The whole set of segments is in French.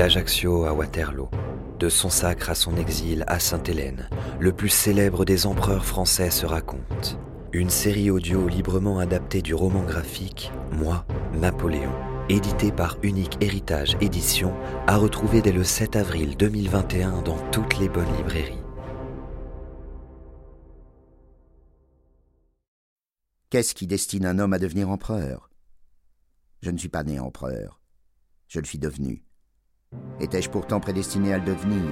D'Ajaccio à Waterloo, de son sacre à son exil à Sainte-Hélène, le plus célèbre des empereurs français se raconte. Une série audio librement adaptée du roman graphique Moi, Napoléon, édité par Unique Héritage Édition, à retrouver dès le 7 avril 2021 dans toutes les bonnes librairies. Qu'est-ce qui destine un homme à devenir empereur? Je ne suis pas né empereur. Je le suis devenu. Étais-je pourtant prédestiné à le devenir?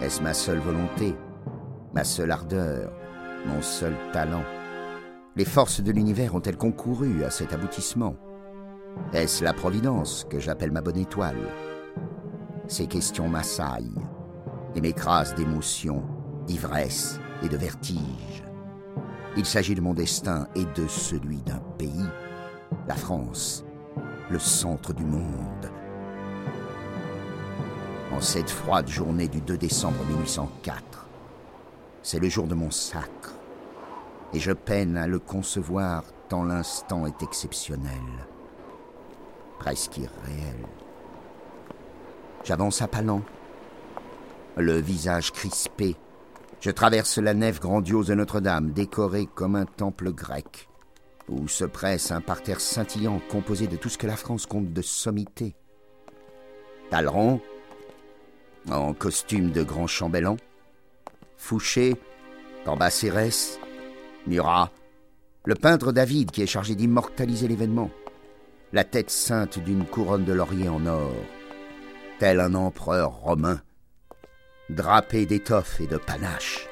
Est-ce ma seule volonté Ma seule ardeur Mon seul talent? Les forces de l'univers ont-elles concouru à cet aboutissement? Est-ce la providence que j'appelle ma bonne étoile? Ces questions m'assaillent et m'écrasent d'émotion, d'ivresse et de vertige. Il s'agit de mon destin et de celui d'un pays, la France, le centre du monde. Cette froide journée du 2 décembre 1804, c'est le jour de mon sacre, et je peine à le concevoir tant l'instant est exceptionnel, presque irréel. J'avance à pas lents, le visage crispé, je traverse la nef grandiose de Notre-Dame, décorée comme un temple grec, où se presse un parterre scintillant composé de tout ce que la France compte de sommité. Talleyrand, en costume de grand chambellan, Fouché, Cambacérès, Murat, le peintre David qui est chargé d'immortaliser l'événement, la tête ceinte d'une couronne de laurier en or, tel un empereur romain, drapé d'étoffe et de panache,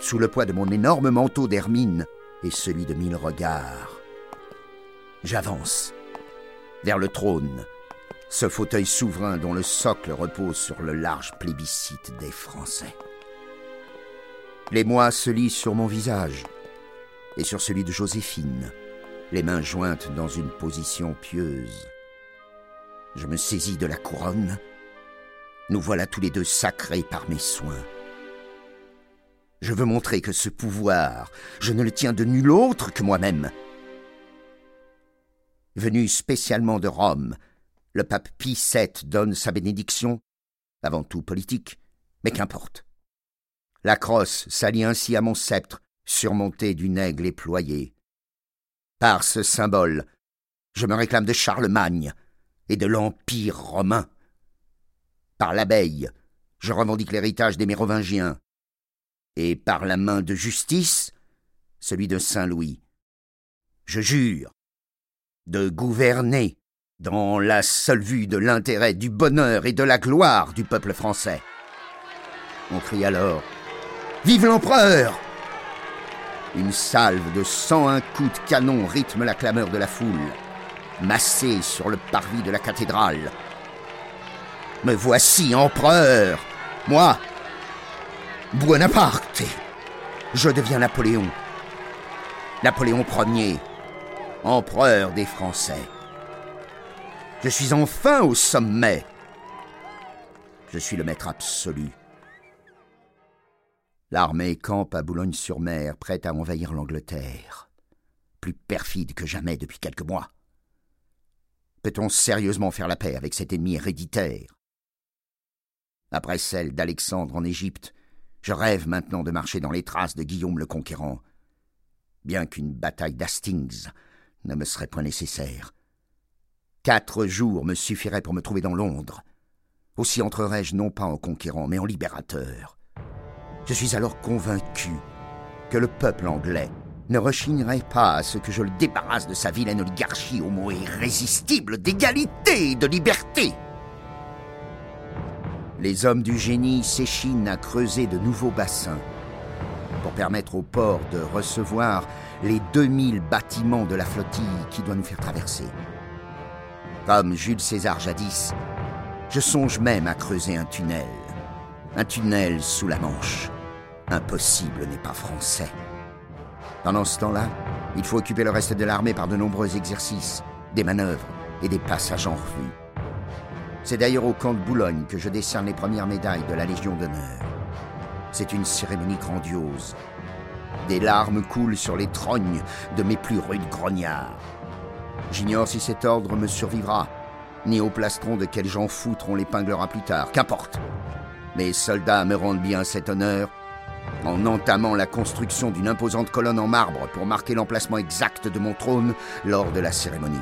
sous le poids de mon énorme manteau d'hermine et celui de mille regards. J'avance vers le trône, ce fauteuil souverain dont le socle repose sur le large plébiscite des Français. Les mois se lisent sur mon visage et sur celui de Joséphine, les mains jointes dans une position pieuse. Je me saisis de la couronne. Nous voilà tous les deux sacrés par mes soins. Je veux montrer que ce pouvoir, je ne le tiens de nul autre que moi-même. Venu spécialement de Rome, le pape Pie VII donne sa bénédiction, avant tout politique, mais qu'importe. La crosse s'allie ainsi à mon sceptre, surmonté d'une aigle éployée. Par ce symbole, je me réclame de Charlemagne et de l'Empire romain. Par l'abeille, je revendique l'héritage des Mérovingiens, et par la main de justice, celui de Saint Louis. Je jure de gouverner dans la seule vue de l'intérêt, du bonheur et de la gloire du peuple français. On crie alors Vive l'empereur Une salve de cent un coups de canon rythme la clameur de la foule, massée sur le parvis de la cathédrale. Me voici empereur Moi, Buonaparte Je deviens Napoléon. Napoléon Ier, empereur des Français. Je suis enfin au sommet. Je suis le maître absolu. L'armée campe à Boulogne-sur-Mer, prête à envahir l'Angleterre, plus perfide que jamais depuis quelques mois. Peut-on sérieusement faire la paix avec cet ennemi héréditaire? Après celle d'Alexandre en Égypte, je rêve maintenant de marcher dans les traces de Guillaume le Conquérant, bien qu'une bataille d'Hastings ne me serait point nécessaire. Quatre jours me suffiraient pour me trouver dans Londres. Aussi entrerais-je non pas en conquérant, mais en libérateur. Je suis alors convaincu que le peuple anglais ne rechignerait pas à ce que je le débarrasse de sa vilaine oligarchie au mot irrésistible d'égalité et de liberté. Les hommes du génie s'échinent à creuser de nouveaux bassins. pour permettre au port de recevoir les 2000 bâtiments de la flottille qui doit nous faire traverser. Comme Jules César jadis, je songe même à creuser un tunnel. Un tunnel sous la Manche. Impossible n'est pas français. Pendant ce temps-là, il faut occuper le reste de l'armée par de nombreux exercices, des manœuvres et des passages en revue. C'est d'ailleurs au camp de Boulogne que je décerne les premières médailles de la Légion d'honneur. C'est une cérémonie grandiose. Des larmes coulent sur les trognes de mes plus rudes grognards. J'ignore si cet ordre me survivra, ni au plastron de quel Jean Foutre on l'épinglera plus tard, qu'importe. Mes soldats me rendent bien cet honneur en entamant la construction d'une imposante colonne en marbre pour marquer l'emplacement exact de mon trône lors de la cérémonie.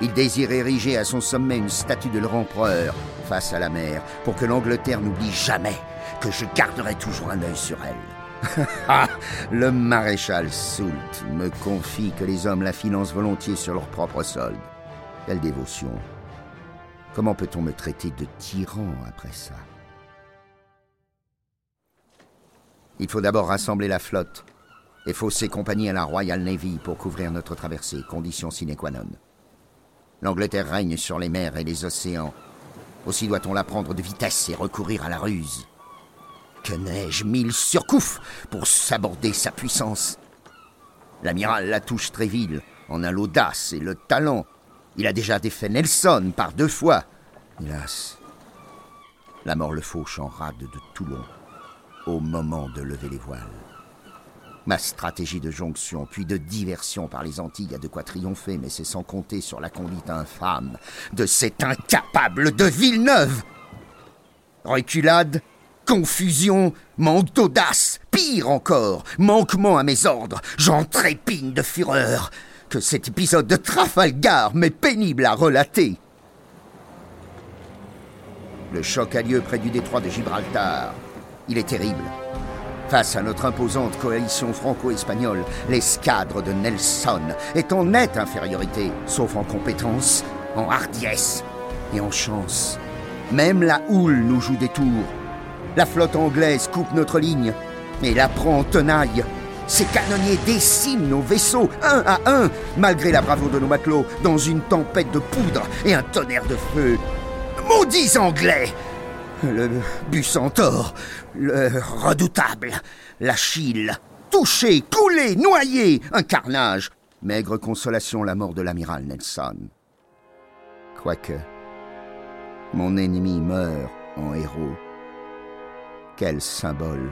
Ils désirent ériger à son sommet une statue de leur empereur face à la mer pour que l'Angleterre n'oublie jamais que je garderai toujours un œil sur elle. Ah, le maréchal Soult me confie que les hommes la financent volontiers sur leur propre solde. Quelle dévotion. Comment peut-on me traiter de tyran après ça? Il faut d'abord rassembler la flotte et fausser compagnie à la Royal Navy pour couvrir notre traversée, condition sine qua non. L'Angleterre règne sur les mers et les océans. Aussi doit-on la prendre de vitesse et recourir à la ruse. Que n'ai-je mille surcouf pour s'aborder sa puissance L'amiral Latouche Tréville en a l'audace et le talent. Il a déjà défait Nelson par deux fois. Hélas, la mort le fauche en rade de Toulon au moment de lever les voiles. Ma stratégie de jonction puis de diversion par les Antilles a de quoi triompher, mais c'est sans compter sur la conduite infâme de cet incapable de Villeneuve. Reculade, confusion, manque d'audace, pire encore, manquement à mes ordres, j'en trépigne de fureur. Que cet épisode de Trafalgar m'est pénible à relater. Le choc a lieu près du détroit de Gibraltar. Il est terrible. Face à notre imposante coalition franco-espagnole, l'escadre de Nelson est en nette infériorité, sauf en compétence, en hardiesse et en chance. Même la houle nous joue des tours. La flotte anglaise coupe notre ligne, mais la prend en tenaille. Ces canonniers déciment nos vaisseaux, un à un, malgré la bravoure de nos matelots, dans une tempête de poudre et un tonnerre de feu. Maudits Anglais le Bucentaure, le redoutable, l'Achille, touché, coulé, noyé, un carnage. Maigre consolation la mort de l'amiral Nelson. Quoique, mon ennemi meurt en héros. Quel symbole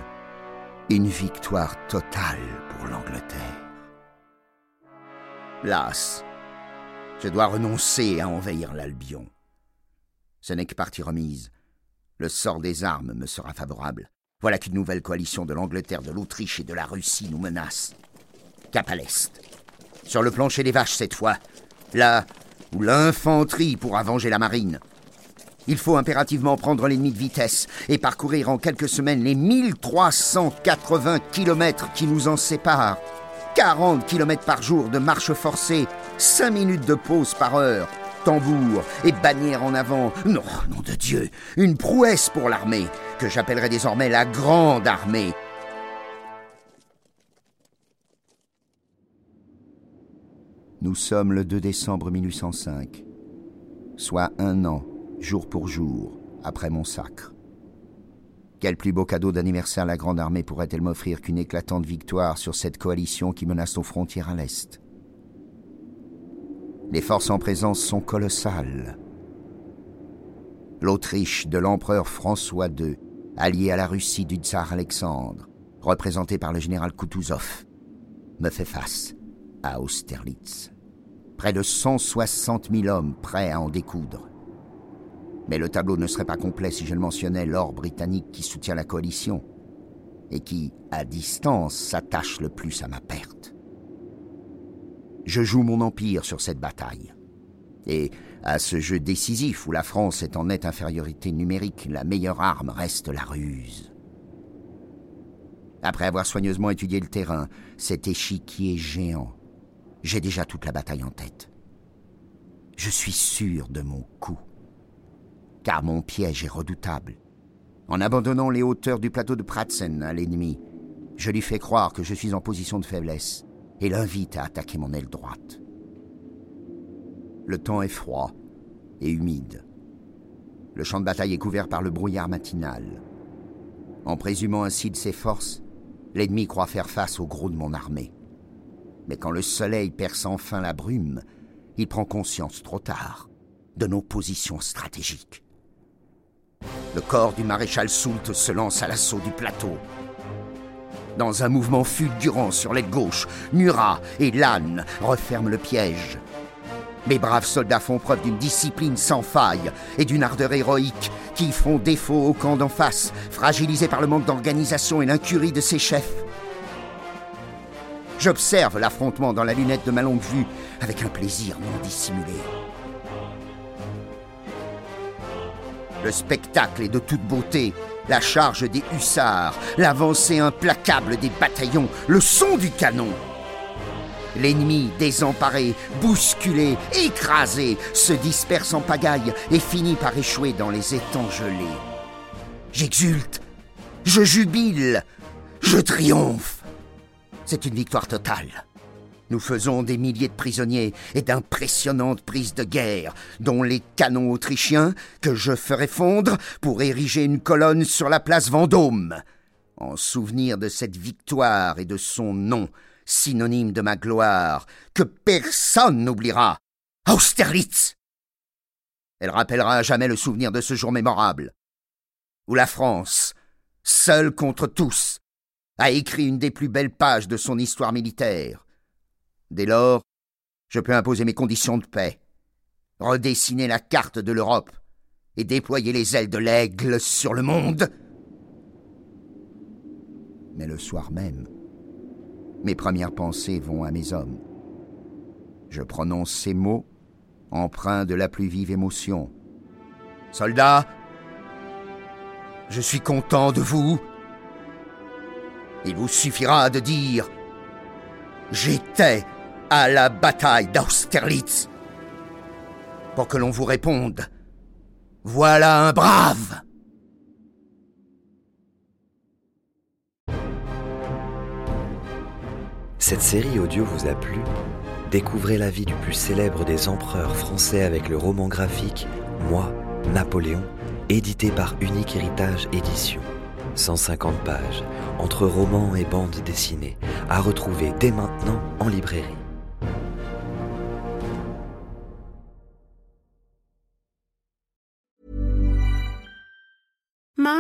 Une victoire totale pour l'Angleterre. Las, je dois renoncer à envahir l'Albion. Ce n'est que partie remise le sort des armes me sera favorable. Voilà qu'une nouvelle coalition de l'Angleterre, de l'Autriche et de la Russie nous menace. Cap à l'est. Sur le plancher des vaches cette fois. Là où l'infanterie pourra venger la marine. Il faut impérativement prendre l'ennemi de vitesse et parcourir en quelques semaines les 1380 kilomètres qui nous en séparent. 40 kilomètres par jour de marche forcée, 5 minutes de pause par heure, tambour et bannière en avant. Non, nom de Dieu, une prouesse pour l'armée, que j'appellerai désormais la Grande Armée. Nous sommes le 2 décembre 1805, soit un an, jour pour jour, après mon sacre. Quel plus beau cadeau d'anniversaire la Grande Armée pourrait-elle m'offrir qu'une éclatante victoire sur cette coalition qui menace nos frontières à l'Est? Les forces en présence sont colossales. L'Autriche de l'empereur François II, alliée à la Russie du tsar Alexandre, représentée par le général Kutuzov, me fait face à Austerlitz. Près de 160 000 hommes prêts à en découdre. Mais le tableau ne serait pas complet si je ne mentionnais l'or britannique qui soutient la coalition et qui, à distance, s'attache le plus à ma perte je joue mon empire sur cette bataille. Et à ce jeu décisif où la France est en nette infériorité numérique, la meilleure arme reste la ruse. Après avoir soigneusement étudié le terrain, cet échiquier géant, j'ai déjà toute la bataille en tête. Je suis sûr de mon coup, car mon piège est redoutable. En abandonnant les hauteurs du plateau de Pratzen à l'ennemi, Je lui fais croire que je suis en position de faiblesse et l'invite à attaquer mon aile droite. Le temps est froid et humide. Le champ de bataille est couvert par le brouillard matinal. En présumant ainsi de ses forces, l'ennemi croit faire face au gros de mon armée. Mais quand le soleil perce enfin la brume, il prend conscience trop tard de nos positions stratégiques. Le corps du maréchal Soult se lance à l'assaut du plateau. Dans un mouvement fulgurant sur l'aile gauche, Murat et Lannes referment le piège. Mes braves soldats font preuve d'une discipline sans faille et d'une ardeur héroïque qui font défaut au camp d'en face, fragilisé par le manque d'organisation et l'incurie de ses chefs. J'observe l'affrontement dans la lunette de ma longue vue avec un plaisir non dissimulé. Le spectacle est de toute beauté. La charge des hussards, l'avancée implacable des bataillons, le son du canon. L'ennemi, désemparé, bousculé, écrasé, se disperse en pagaille et finit par échouer dans les étangs gelés. J'exulte, je jubile, je triomphe. C'est une victoire totale. Nous faisons des milliers de prisonniers et d'impressionnantes prises de guerre, dont les canons autrichiens que je ferai fondre pour ériger une colonne sur la place Vendôme. En souvenir de cette victoire et de son nom, synonyme de ma gloire, que personne n'oubliera. Austerlitz Elle rappellera à jamais le souvenir de ce jour mémorable, où la France, seule contre tous, a écrit une des plus belles pages de son histoire militaire. Dès lors, je peux imposer mes conditions de paix, redessiner la carte de l'Europe et déployer les ailes de l'aigle sur le monde. Mais le soir même, mes premières pensées vont à mes hommes. Je prononce ces mots, empreints de la plus vive émotion. Soldats, je suis content de vous. Il vous suffira de dire J'étais à la bataille d'Austerlitz pour que l'on vous réponde Voilà un brave Cette série audio vous a plu? Découvrez la vie du plus célèbre des empereurs français avec le roman graphique Moi, Napoléon, édité par Unique Héritage Édition. 150 pages, entre romans et bandes dessinées, à retrouver dès maintenant en librairie.